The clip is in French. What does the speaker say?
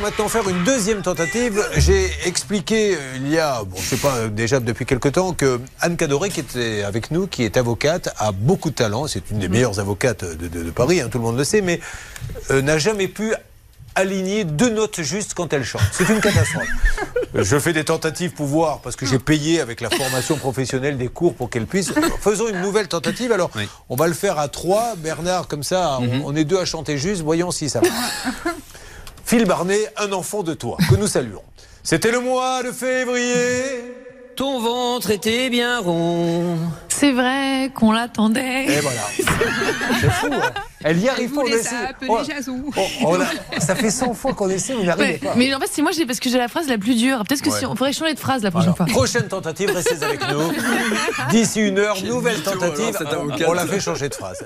allons maintenant faire une deuxième tentative. J'ai expliqué euh, il y a, bon, je sais pas, euh, déjà depuis quelque temps, que Anne Cadoré, qui était avec nous, qui est avocate, a beaucoup de talent. C'est une des meilleures avocates de, de- de Paris, hein, tout le monde le sait, mais euh, n'a jamais pu aligner deux notes justes quand elle chante. C'est une catastrophe. Je fais des tentatives pour voir, parce que j'ai payé avec la formation professionnelle des cours pour qu'elle puisse. Faisons une nouvelle tentative. Alors, Oui. on va le faire à trois. Bernard, comme ça, on- on, est deux à chanter juste. Voyons si ça va. Phil Barnet, un enfant de toi, que nous saluons. C'était le mois de février. Ton ventre était bien rond. C'est vrai qu'on l'attendait. Et voilà. C'est fou. hein. Elle y arrive pas. on essaie. Oh, oh, on a- ça fait 100 fois qu'on essaie, on n'y arrive Ouais, pas. Mais en fait, c'est moi parce que j'ai la phrase la plus dure. Peut-être que Ouais. si on pourrait changer de phrase la prochaine Voilà. fois. Prochaine tentative, restez avec nous. D'ici une heure, nouvelle tentative. alors. On la fait changer de phrase.